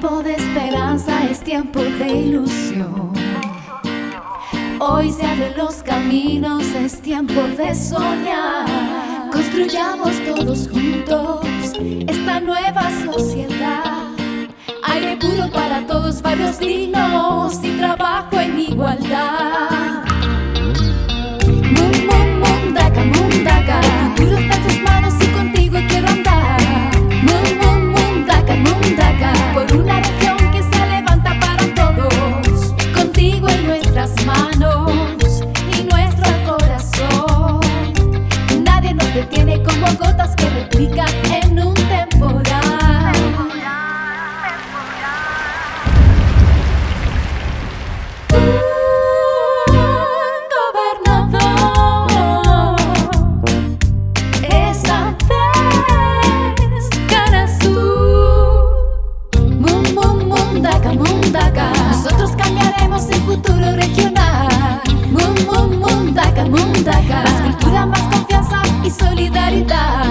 tiempo de esperanza, es tiempo de ilusión. Hoy se abren los caminos, es tiempo de soñar. Construyamos todos juntos esta nueva sociedad. Aire puro para todos, varios dignos y trabajo en igualdad. e solidariedade.